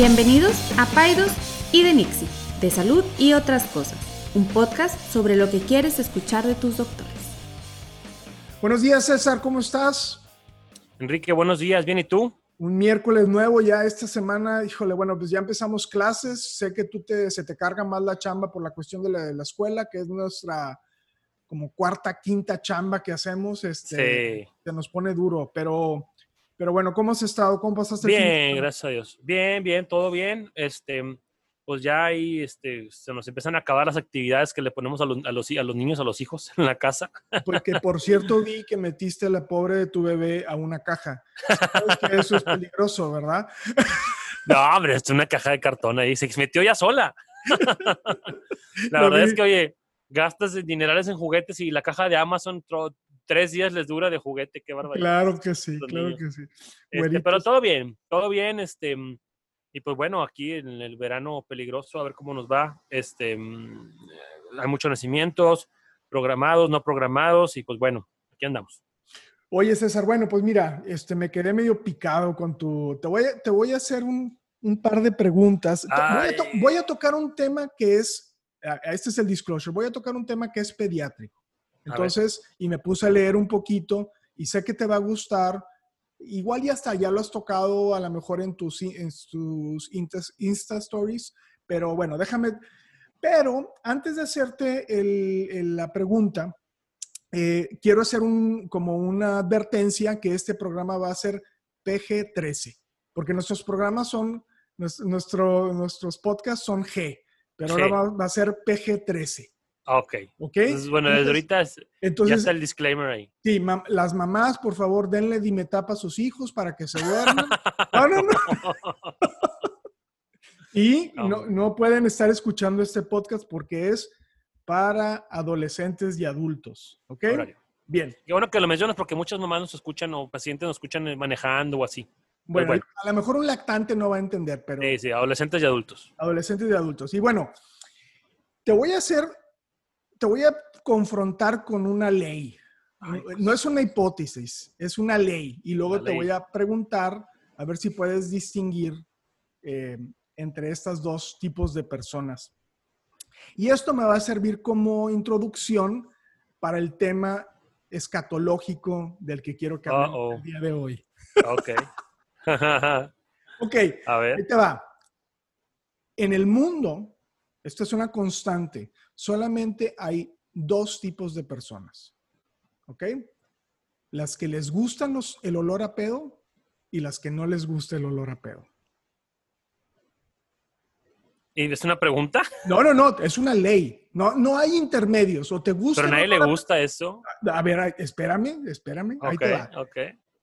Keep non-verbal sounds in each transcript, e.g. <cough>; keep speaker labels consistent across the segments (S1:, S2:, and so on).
S1: Bienvenidos a Paidos y de Nixie, de salud y otras cosas, un podcast sobre lo que quieres escuchar de tus doctores.
S2: Buenos días, César, ¿cómo estás?
S3: Enrique, buenos días, ¿bien y tú?
S2: Un miércoles nuevo ya esta semana, híjole, bueno, pues ya empezamos clases, sé que tú te, se te carga más la chamba por la cuestión de la, de la escuela, que es nuestra como cuarta, quinta chamba que hacemos, este,
S3: Sí.
S2: se nos pone duro, pero, pero bueno, ¿cómo has estado? ¿Cómo pasaste el
S3: Bien,
S2: semana?
S3: gracias a Dios. Bien, bien, todo bien. Este, pues ya ahí este, se nos empiezan a acabar las actividades que le ponemos a los, a los, a los niños, a los hijos <laughs> en la casa.
S2: Porque por cierto vi que metiste a la pobre de tu bebé a una caja. Sabes que eso es peligroso, ¿verdad? <laughs>
S3: No, hombre, es una caja de cartón ahí, se metió ya sola. <laughs> La verdad
S2: vi.
S3: es que, oye, gastas dinerales en juguetes y la caja de Amazon tres días les dura de juguete, qué barbaridad.
S2: Claro que sí, claro
S3: niños.
S2: que sí.
S3: Este, pero todo bien, todo bien, este, mm, y pues bueno, aquí en el verano peligroso, a ver cómo nos va, este, mm, eh, hay muchos nacimientos, programados, no programados, y pues bueno, aquí andamos.
S2: Oye, César, bueno, pues mira, este, me quedé medio picado con tu... Te voy a, te voy a hacer un, un par de preguntas. Voy a, voy tocar un tema que es, este es el disclosure, voy a tocar un tema que es pediátrico. Entonces, y me puse a leer un poquito y sé que te va a gustar. Igual ya hasta ya lo has tocado a lo mejor en tus, en tus Insta, Insta Stories, pero bueno, déjame... Pero antes de hacerte el- el- la pregunta, eh, quiero hacer un, como una advertencia que este programa va a ser PG-13, porque nuestros programas son, nues- nuestro, nuestros podcasts son G, pero
S3: Sí.
S2: ahora va, va a ser PG-13,
S3: Ah, Ok.
S2: ¿ok?
S3: Entonces, bueno, desde ahorita es- ya
S2: Entonces,
S3: está el disclaimer ahí.
S2: sí, mam- las mamás, por favor, denle dimetapa a sus hijos para que se duerman. No, no, no. <laughs> Y
S3: No.
S2: no, pueden estar escuchando este podcast porque es para adolescentes y adultos, ¿ok?
S3: Horario.
S2: Bien.
S3: Qué bueno que lo mencionas porque muchas mamás nos escuchan o pacientes nos escuchan eh, manejando o así.
S2: Bueno,
S3: bueno.
S2: a lo mejor un lactante no va a entender, pero
S3: Sí, sí, adolescentes y adultos.
S2: adolescentes y adultos. Y bueno, te voy a hacer, te voy a confrontar con una ley.
S3: Ay,
S2: No- no es una hipótesis, es una ley. Y luego
S3: Una
S2: te
S3: ley.
S2: voy a preguntar a ver si puedes distinguir eh, entre estos dos tipos de personas. Y esto me va a servir como introducción para el tema escatológico del que quiero que hablemos el día de hoy.
S3: Ok. <laughs>
S2: Ok,
S3: a ver.
S2: Ahí te va. En el mundo, esto es una constante, solamente hay dos tipos de personas. ¿Ok? Las que les gustan los, el olor a pedo y las que no les gusta el olor a pedo.
S3: ¿Y es una pregunta? <laughs>
S2: No, no, no, es una ley. No, no hay intermedios. O te gusta.
S3: Pero a nadie le gusta eso.
S2: a- ver, espérame, espérame. Ahí te va.
S3: ok.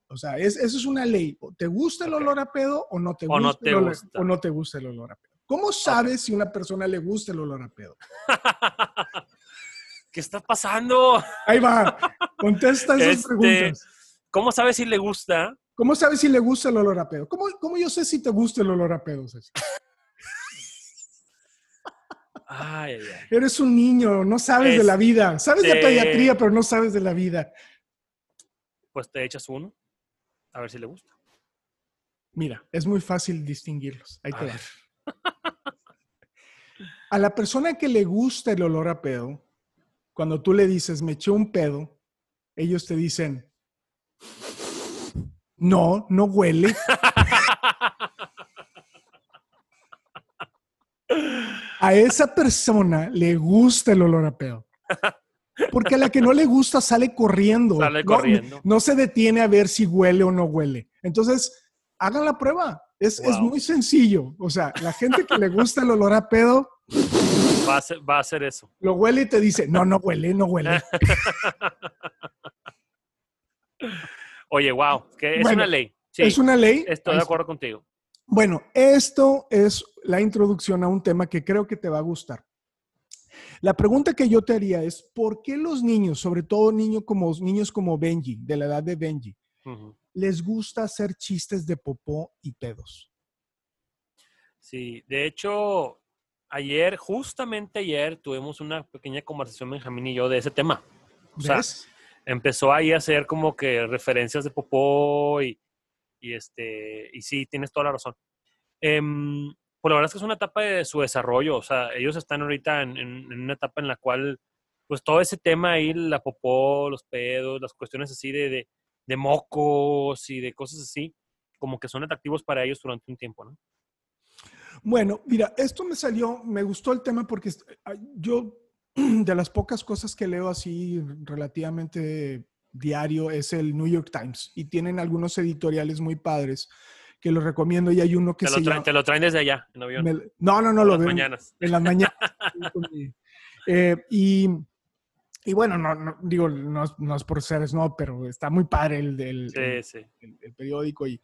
S2: O sea, es, eso es una ley. O ¿Te gusta el olor a pedo o no te gusta,
S3: no te
S2: el olor,
S3: gusta.
S2: o no te gusta el olor a pedo? ¿Cómo sabes si a una persona le gusta el olor a pedo? <laughs>
S3: ¿Qué está pasando?
S2: Ahí va. Contesta esas
S3: Este,
S2: preguntas.
S3: ¿Cómo sabes si le gusta?
S2: ¿Cómo sabes si le gusta el olor a pedo? ¿Cómo, cómo yo sé si te gusta el olor a pedo, César?
S3: Ay, ay, ay.
S2: Eres un niño, no sabes de la vida. Sabes de
S3: Este-
S2: pediatría, pero no sabes de la vida.
S3: Pues te echas uno. A ver si le gusta.
S2: Mira, es muy fácil distinguirlos. Ahí
S3: A
S2: te
S3: ver.
S2: A la persona que le gusta el olor a pedo, cuando tú le dices, me eché un pedo, ellos te dicen, no, no huele. A esa persona le gusta el olor a pedo. Porque a la que no le gusta sale corriendo.
S3: Sale
S2: No-
S3: corriendo.
S2: No, se detiene a ver si huele o no huele. Entonces, hagan la prueba. Es, es muy sencillo. O sea, la gente que le gusta el olor a pedo,
S3: Va a ser, va a hacer eso.
S2: lo huele y te dice, no, no huele, no huele. <laughs>
S3: Oye, wow, que es
S2: Bueno,
S3: una ley. Sí,
S2: es una ley.
S3: estoy de acuerdo contigo.
S2: Bueno, esto es la introducción a un tema que creo que te va a gustar. La pregunta que yo te haría es, ¿por qué los niños, sobre todo niños como, niños como Benji, de la edad de Benji. Les gusta hacer chistes de popó y pedos?
S3: Sí, de hecho, ayer, justamente ayer, tuvimos una pequeña conversación Benjamín y yo de ese tema. O sea,
S2: ¿Ves?
S3: empezó ahí a hacer como que referencias de popó y, y este, y sí, tienes toda la razón. em, pues la verdad es que es una etapa de su desarrollo, o sea, ellos están ahorita en, en, en una etapa en la cual, pues todo ese tema ahí, la popó, los pedos, las cuestiones así de, de, de mocos y de cosas así, como que son atractivos para ellos durante un tiempo, ¿no?
S2: Bueno, mira, esto me salió, me gustó el tema porque yo <clears throat> de las pocas cosas que leo así relativamente diario es el New York Times y tienen algunos editoriales muy padres que los recomiendo y hay uno que
S3: te
S2: se
S3: lo traen,
S2: llama...
S3: Te lo traen desde allá, en avión.
S2: Me, no, no, no, lo
S3: las
S2: veo
S3: mañanas.
S2: en las mañanas. <laughs> eh, y, y, bueno, no, no digo, no, no, es por ser no, pero está muy padre el, el,
S3: sí,
S2: el,
S3: sí.
S2: el, el periódico y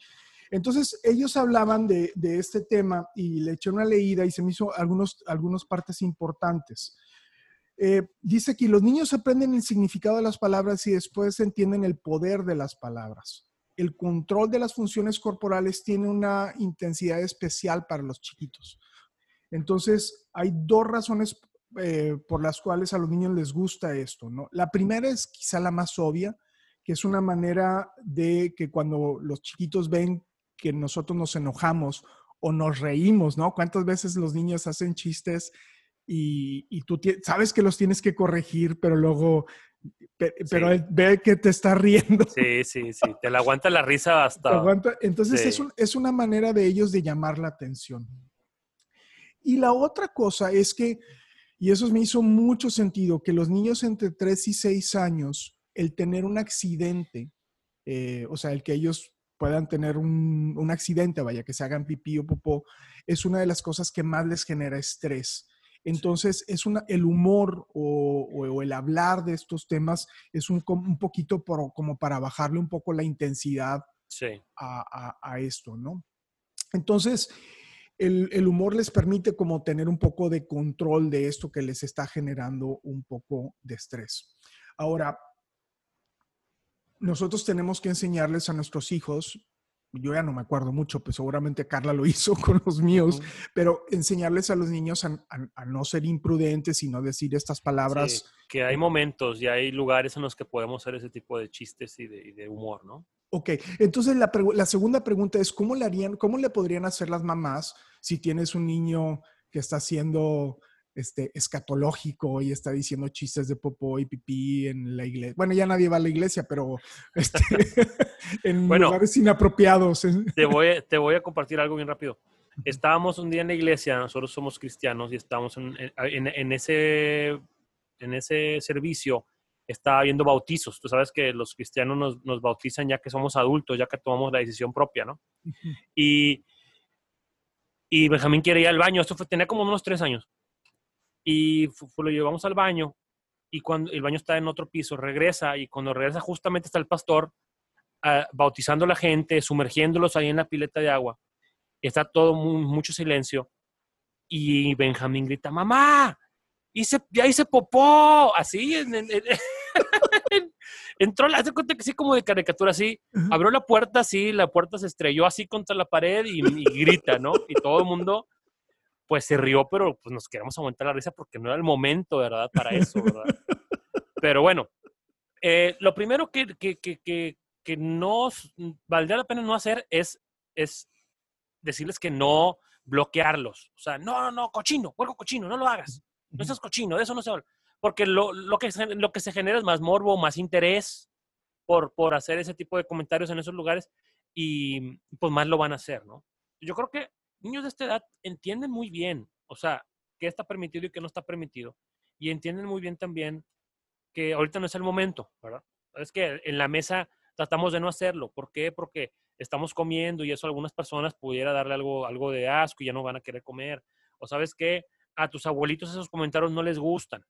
S2: entonces, ellos hablaban de, de, este tema y le eché una leída y se me hizo algunos, algunas partes importantes. Eh, dice que los niños aprenden el significado de las palabras y después entienden el poder de las palabras. El control de las funciones corporales tiene una intensidad especial para los chiquitos. Entonces, hay dos razones eh, por las cuales a los niños les gusta esto. ¿no? La primera es quizá la más obvia, que es una manera de que cuando los chiquitos ven que nosotros nos enojamos o nos reímos, ¿no? ¿Cuántas veces los niños hacen chistes y, y tú sabes que los tienes que corregir, pero luego, pero sí. él ve que te está riendo?
S3: Sí, sí, sí, te la aguanta la risa <laughs> hasta...
S2: Aguanta. Entonces sí. es, un, es una manera de ellos de llamar la atención. Y la otra cosa es que, y eso me hizo mucho sentido, que los niños entre 3 y 6 años, el tener un accidente, eh, o sea, el que ellos puedan tener un, un, accidente, vaya, que se hagan pipí o popó, es una de las cosas que más les genera estrés. Entonces, es una, el humor o, o, o, el hablar de estos temas es un, un poquito por, como para bajarle un poco la intensidad
S3: sí.
S2: a, a, a, esto, ¿no? Entonces, el, el, humor les permite como tener un poco de control de esto que les está generando un poco de estrés. Ahora, nosotros tenemos que enseñarles a nuestros hijos, yo ya no me acuerdo mucho, pues seguramente Carla lo <laughs> hizo con los míos, uh -huh. pero enseñarles a los niños a, a, a, no ser imprudentes y no decir estas palabras.
S3: Sí, que hay momentos y hay lugares en los que podemos hacer ese tipo de chistes y de, y de humor, ¿no?
S2: Ok, entonces la, la, segunda pregunta es, ¿cómo le, harían, ¿cómo le podrían hacer las mamás si tienes un niño que está haciendo este, escatológico y está diciendo chistes de popó y pipí en la iglesia. Bueno, ya nadie va a la iglesia, pero <laughs> este, en bueno, lugares inapropiados.
S3: Te voy, te voy a compartir algo bien rápido. Estábamos un día en la iglesia, nosotros somos cristianos y estábamos en, en, en ese, en ese servicio, estaba viendo bautizos. Tú sabes que los cristianos nos, nos, bautizan ya que somos adultos, ya que tomamos la decisión propia, ¿no? Uh -huh. Y, y Benjamín quiere ir al baño. Esto fue, tenía como unos tres años y lo llevamos al baño y cuando el baño está en otro piso, regresa y cuando regresa justamente está el pastor uh, bautizando a la gente, sumergiéndolos ahí en la pileta de agua. Está todo muy, mucho silencio y Benjamín grita, mamá, hice, ya hice popó, así, en, en, en, <laughs> entró, hace cuenta que sí como de caricatura, así, uh -huh. abrió la puerta, así, la puerta se estrelló así contra la pared y, y grita, ¿no? Y todo el mundo pues se rió, pero pues nos queremos aguantar la risa porque no era el momento, ¿verdad? Para eso, ¿verdad? pero bueno, eh, lo primero que, que, que, que, que nos valdría la pena no hacer es, es decirles que no bloquearlos. O sea, no, no, no, cochino, hueco cochino, no lo hagas. No seas cochino, de eso no se habla. Porque lo, lo, que, lo que se genera es más morbo, más interés por, por hacer ese tipo de comentarios en esos lugares y pues más lo van a hacer, ¿no? Yo creo que niños de esta edad entienden muy bien, o sea, qué está permitido y qué no está permitido. Y entienden muy bien también que ahorita no es el momento, ¿verdad? Es que en la mesa tratamos de no hacerlo. ¿Por qué? Porque estamos comiendo y eso a algunas personas pudiera darle algo, algo de asco y ya no van a querer comer. O sabes qué, a tus abuelitos esos comentarios no les gustan.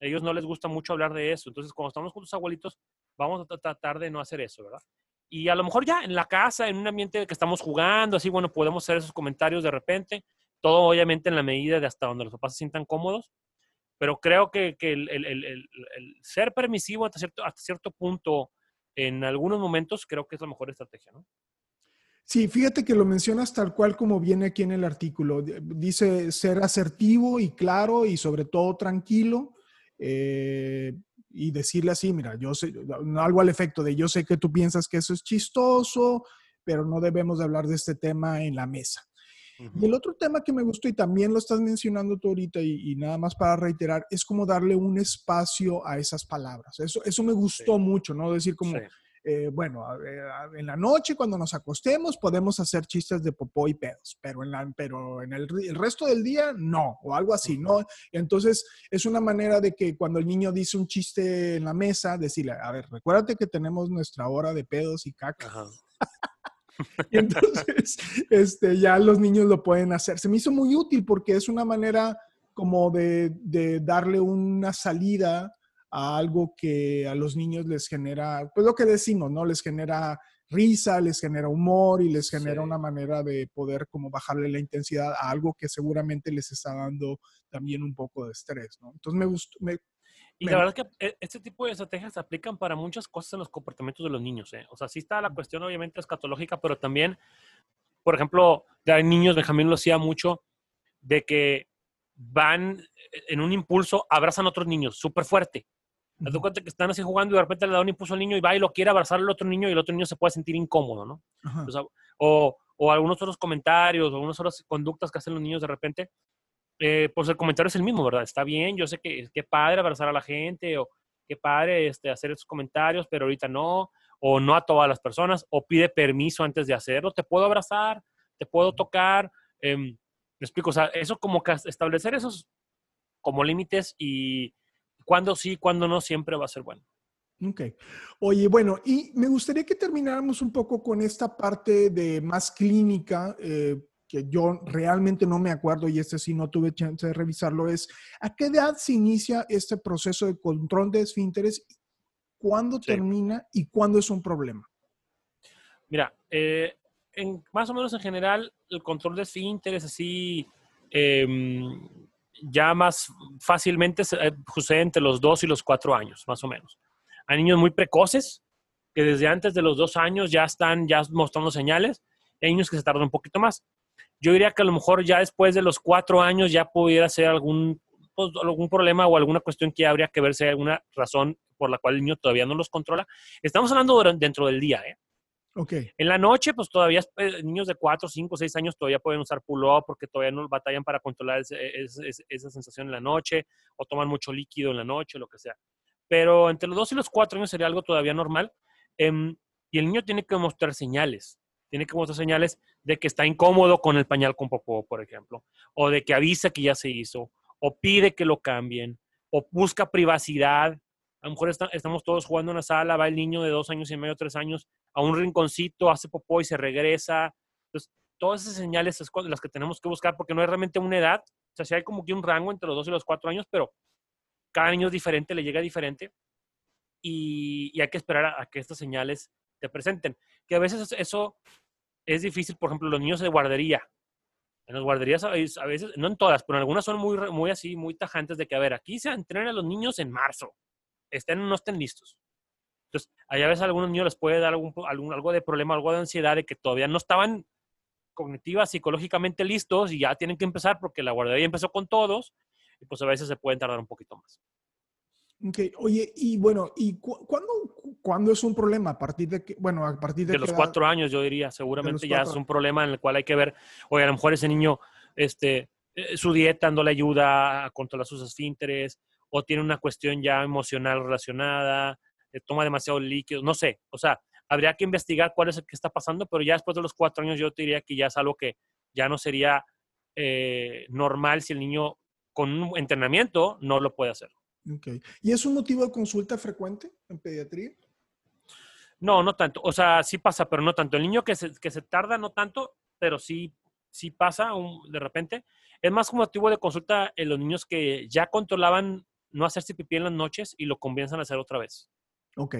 S3: A ellos no les gusta mucho hablar de eso. Entonces, cuando estamos con tus abuelitos, vamos a tratar de no hacer eso, ¿verdad? Y a lo mejor ya en la casa, en un ambiente que estamos jugando, así, bueno, podemos hacer esos comentarios de repente. Todo obviamente en la medida de hasta donde los papás se sientan cómodos. Pero creo que, que el, el, el, el, ser permisivo hasta cierto, hasta cierto punto en algunos momentos creo que es la mejor estrategia, ¿no?
S2: Sí, fíjate que lo mencionas tal cual como viene aquí en el artículo. Dice ser asertivo y claro y sobre todo tranquilo. Eh, y decirle así, mira, yo sé, algo al efecto de yo sé que tú piensas que eso es chistoso, pero no debemos de hablar de este tema en la mesa. Y el otro tema que me gustó, y también lo estás mencionando tú ahorita, y, nada más para reiterar, es como darle un espacio a esas palabras. Eso, eso me gustó mucho, ¿no? Decir como, eh, bueno, en la noche cuando nos acostemos podemos hacer chistes de popó y pedos, pero en, la, pero en el, resto del día no, o algo así, ¿no? Entonces es una manera de que cuando el niño dice un chiste en la mesa, decirle, a ver, recuérdate que tenemos nuestra hora de pedos y caca. <laughs> y entonces este, ya los niños lo pueden hacer. Se me hizo muy útil porque es una manera como de, de darle una salida a algo que a los niños les genera, pues lo que decimos, ¿no? Les genera risa, les genera humor y les genera una manera de poder como bajarle la intensidad a algo que seguramente les está dando también un poco de estrés, ¿no? Entonces me gustó.
S3: y la verdad es que eh, este tipo de estrategias se aplican para muchas cosas en los comportamientos de los niños, ¿eh? O sea, sí está la cuestión obviamente escatológica, pero también, por ejemplo, de niños, Benjamín lo hacía mucho, de que van en un impulso, abrazan a otros niños súper fuerte te das cuenta que están así jugando y de repente le da un impulso al niño y va y lo quiere abrazar al otro niño y el otro niño se puede sentir incómodo, ¿no? O, o, algunos otros comentarios o algunas otras conductas que hacen los niños de repente, eh, pues el comentario es el mismo, ¿verdad? Está bien, yo sé que qué padre abrazar a la gente o qué padre este, hacer esos comentarios, pero ahorita no, o no a todas las personas, o pide permiso antes de hacerlo, te puedo abrazar, te puedo tocar, em, me explico, o sea, eso como que establecer esos como límites y cuando sí, cuando no, siempre va a ser bueno.
S2: Ok. Oye, bueno, y me gustaría que termináramos un poco con esta parte de más clínica, eh, que yo realmente no me acuerdo y este sí no tuve chance de revisarlo, es ¿a qué edad se inicia este proceso de control de esfínteres? ¿Cuándo termina y cuándo es un problema?
S3: Mira, eh, en, más o menos en general, el control de esfínteres así... Em, ya más fácilmente eh, sucede entre los dos y los cuatro años, más o menos. Hay niños muy precoces que desde antes de los dos años ya están ya mostrando señales. hay niños que se tardan un poquito más. Yo diría que a lo mejor ya después de los cuatro años ya pudiera ser algún, pues, algún problema o alguna cuestión que habría que ver si hay alguna razón por la cual el niño todavía no los controla. Estamos hablando dentro del día, ¿eh? En la noche, pues todavía eh, niños de 4, 5, 6 años todavía pueden usar pull-up porque todavía no batallan para controlar esa sensación en la noche o toman mucho líquido en la noche, lo que sea. Pero entre los 2 y los 4 años sería algo todavía normal. Em, y el niño tiene que mostrar señales. Tiene que mostrar señales de que está incómodo con el pañal con popó, por ejemplo. O de que avisa que ya se hizo. O pide que lo cambien. O busca privacidad a lo mejor estamos todos jugando en una sala, va el niño de dos años y medio, tres años, a un rinconcito, hace popó y se regresa. Entonces, todas esas señales son las que tenemos que buscar porque no hay realmente una edad. O sea, sí hay como que un rango entre los dos y los cuatro años, pero cada niño es diferente, le llega diferente y, hay que esperar a, que estas señales te presenten. Que a veces eso es difícil, por ejemplo, los niños de guardería. En las guarderías a veces, no en todas, pero en algunas son muy, muy así, muy tajantes de que, a ver, aquí se entrenan a los niños en marzo estén o no estén listos. Entonces, a veces a algunos niños les puede dar algún, algo de problema, algo de ansiedad, de que todavía no estaban cognitivas, psicológicamente listos y ya tienen que empezar porque la guardería empezó con todos y pues a veces se pueden tardar un poquito más.
S2: Ok, oye, y bueno, ¿y cuándo, es un problema? ¿A partir de que, bueno, a partir de,
S3: de los cuatro años, yo diría, seguramente ya es un problema en el cual hay que ver, oye, a lo mejor ese niño, este, eh, su dieta no le ayuda a controlar sus esfínteres, o tiene una cuestión ya emocional relacionada, eh, toma demasiado líquido, no sé, o sea, habría que investigar cuál es el que está pasando, pero ya después de los cuatro años yo te diría que ya es algo que ya no sería eh, normal si el niño con un entrenamiento no lo puede hacer.
S2: Okay. ¿Y es un motivo de consulta frecuente en pediatría?
S3: No, no tanto. O sea, sí pasa, pero no tanto. El niño que se, que se tarda, no tanto, pero sí, sí pasa de repente. Es más como motivo de consulta en los niños que ya controlaban no hacerse pipí en las noches y lo comienzan a hacer otra vez.
S2: Ok.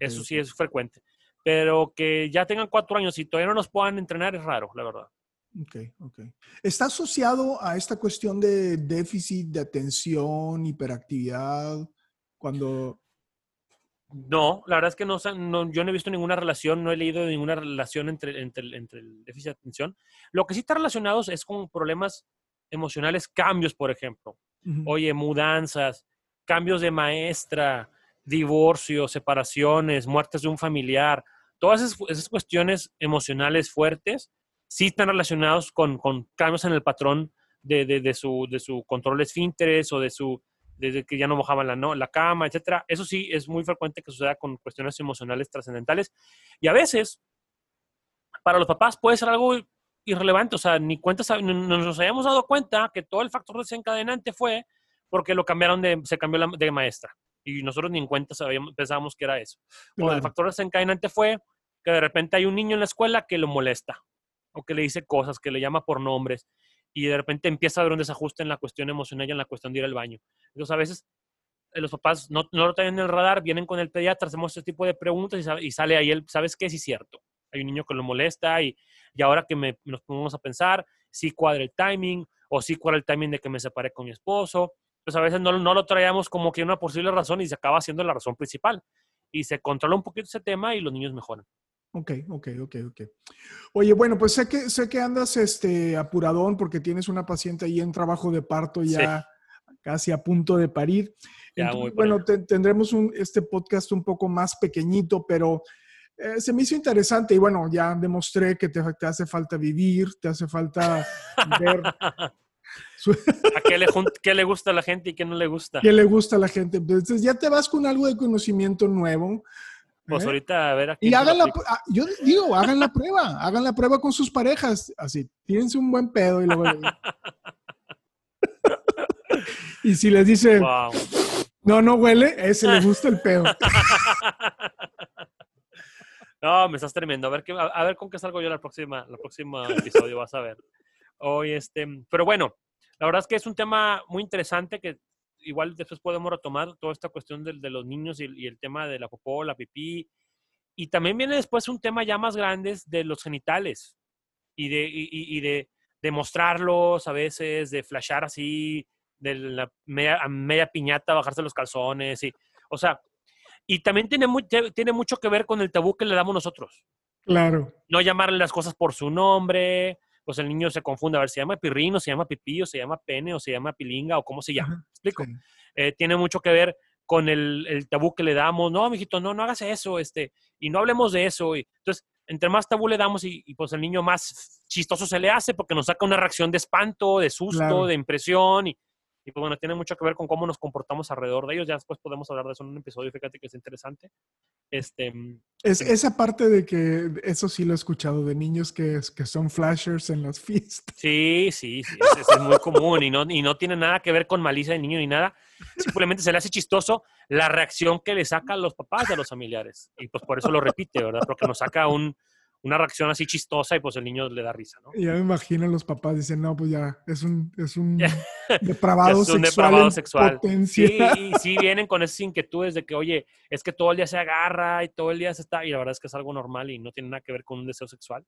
S3: Eso sí es frecuente. Pero que ya tengan cuatro años y todavía no nos puedan entrenar es raro, la verdad.
S2: Ok, ok. ¿Está asociado a esta cuestión de déficit de atención, hiperactividad, cuando...
S3: No, la verdad es que no, yo no he visto ninguna relación, no he leído ninguna relación entre, entre, entre el déficit de atención. Lo que sí está relacionado es con problemas emocionales, cambios, por ejemplo. Oye, mudanzas, cambios de maestra, divorcio, separaciones, muertes de un familiar, todas esas, cuestiones emocionales fuertes sí están relacionados con, con cambios en el patrón de, de, su, de su control esfínteres o de su desde que ya no mojaban la, no, la cama, etcétera. Eso sí es muy frecuente que suceda con cuestiones emocionales trascendentales. Y a veces para los papás puede ser algo irrelevante, o sea, ni cuenta, nos habíamos dado cuenta que todo el factor desencadenante fue porque lo cambiaron de, se cambió de maestra y nosotros ni en cuenta sabíamos, pensábamos que era eso. O el factor desencadenante fue que de repente hay un niño en la escuela que lo molesta o que le dice cosas, que le llama por nombres y de repente empieza a haber un desajuste en la cuestión emocional y en la cuestión de ir al baño. Entonces a veces eh, los papás no, no lo tienen en el radar, vienen con el pediatra, hacemos este tipo de preguntas y, sale ahí él, ¿sabes qué? Sí es cierto. Hay un niño que lo molesta y, y ahora que me, nos ponemos a pensar, si cuadra el timing o si cuadra el timing de que me separé con mi esposo. Pues a veces no, no lo traíamos como que una posible razón y se acaba siendo la razón principal. Y se controla un poquito ese tema y los niños mejoran.
S2: Ok, ok, ok, ok. Oye, bueno, pues sé que, sé que andas este, apuradón porque tienes una paciente ahí en trabajo de parto ya casi a punto de parir. bueno, tendremos un, este podcast un poco más pequeñito, pero eh, se me hizo interesante y bueno, ya demostré que te, te hace falta vivir, te hace falta <laughs> ver...
S3: ¿A qué le, qué le, gusta a la gente y qué no le gusta?
S2: ¿Qué le gusta a la gente? Entonces ya te vas con algo de conocimiento nuevo.
S3: Pues ¿eh? ahorita a ver aquí.
S2: Y hagan la, ah, yo digo, hagan la prueba, hagan la prueba con sus parejas, así, tírense un buen pedo y luego... <laughs> y si les dice, no, no huele, ese le gusta el pedo. <laughs>
S3: No, me estás tremendo. A ver, qué, a, ver con qué salgo yo la próxima, la próxima episodio, vas a ver. Hoy, este, pero bueno, la verdad es que es un tema muy interesante que igual después podemos retomar toda esta cuestión de, de los niños y, el tema de la popó, la pipí. Y también viene después un tema ya más grande de los genitales y de, y, de, de, mostrarlos a veces, de flashar así, de la media, media piñata, bajarse los calzones. Y, o sea, y también tiene, tiene mucho que ver con el tabú que le damos nosotros.
S2: Claro.
S3: No llamarle las cosas por su nombre, pues el niño se confunde, a ver, se llama pirrino, se llama pipí, o se llama pene, o se llama pilinga, o cómo se llama. ¿Explico? Eh, tiene mucho que ver con el, el, tabú que le damos. No, mijito, no, no hagas eso, este, y no hablemos de eso. Y, entonces, entre más tabú le damos y, pues el niño más chistoso se le hace porque nos saca una reacción de espanto, de susto, de impresión, y, y pues bueno, tiene mucho que ver con cómo nos comportamos alrededor de ellos. Ya después podemos hablar de eso en un episodio, fíjate que es interesante. Este,
S2: mm, es, esa parte de que, eso sí lo he escuchado, de niños que, que son flashers en las <laughs> fiestas.
S3: Sí, sí, sí, es, muy común y no, y no tiene nada que ver con malicia de niño ni nada. Simplemente se le hace chistoso la reacción que le sacan los papás de los familiares. Y pues por eso lo repite, ¿verdad? Porque nos saca un, una reacción así chistosa y pues el niño le da risa, ¿no?
S2: Ya me imagino los papás dicen, no, pues ya, es un, es un <laughs> depravado
S3: es un
S2: sexual.
S3: Depravado sexual. Sí, y sí vienen con esas inquietudes de que, oye, es que todo el día se agarra y todo el día se está, y la verdad es que es algo normal y no tiene nada que ver con un deseo sexual.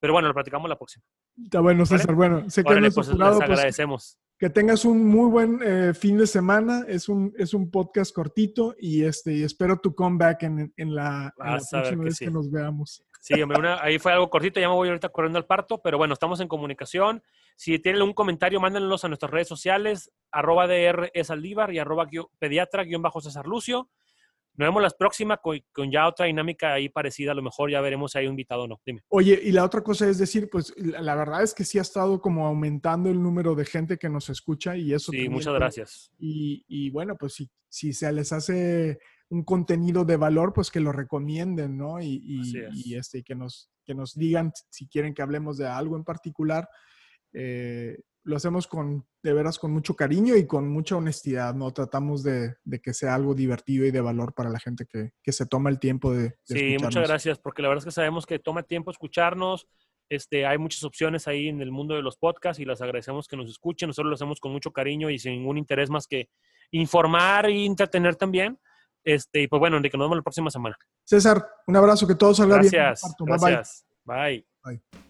S3: Pero bueno, lo platicamos la próxima.
S2: Está bueno, César. Bueno, sé que
S3: pues, les pues, agradecemos.
S2: que tengas un muy buen eh, fin de semana. Es un, es un podcast cortito y este y espero tu comeback en, en la, en la próxima vez que nos veamos.
S3: Sí, ahí fue algo cortito, ya me voy ahorita corriendo al parto, pero bueno, estamos en comunicación. Si tienen un comentario, mándenlos a nuestras redes sociales, arroba DR es y arroba pediatra bajo César Lucio. Nos vemos la próxima con, ya otra dinámica ahí parecida. A lo mejor ya veremos si hay un invitado o no. Dime.
S2: Oye, y la otra cosa es decir, pues la verdad es que sí ha estado como aumentando el número de gente que nos escucha y eso.
S3: Sí, muchas gracias.
S2: Y, y, bueno, pues si, si se les hace un contenido de valor, pues que lo recomienden, ¿no? Y, y, este, que, nos, que nos digan si quieren que hablemos de algo en particular. Eh, lo hacemos con, de veras, con mucho cariño y con mucha honestidad, ¿no? Tratamos de, que sea algo divertido y de valor para la gente que, se toma el tiempo de,
S3: Sí, muchas gracias, porque la verdad es que sabemos que toma tiempo escucharnos. Este, hay muchas opciones ahí en el mundo de los podcasts y las agradecemos que nos escuchen. Nosotros lo hacemos con mucho cariño y sin ningún interés más que informar y entretener también. Este, y pues bueno, Enrique, nos vemos la próxima semana.
S2: César, un abrazo, que todo salga
S3: bien.
S2: Gracias.
S3: bye. bye.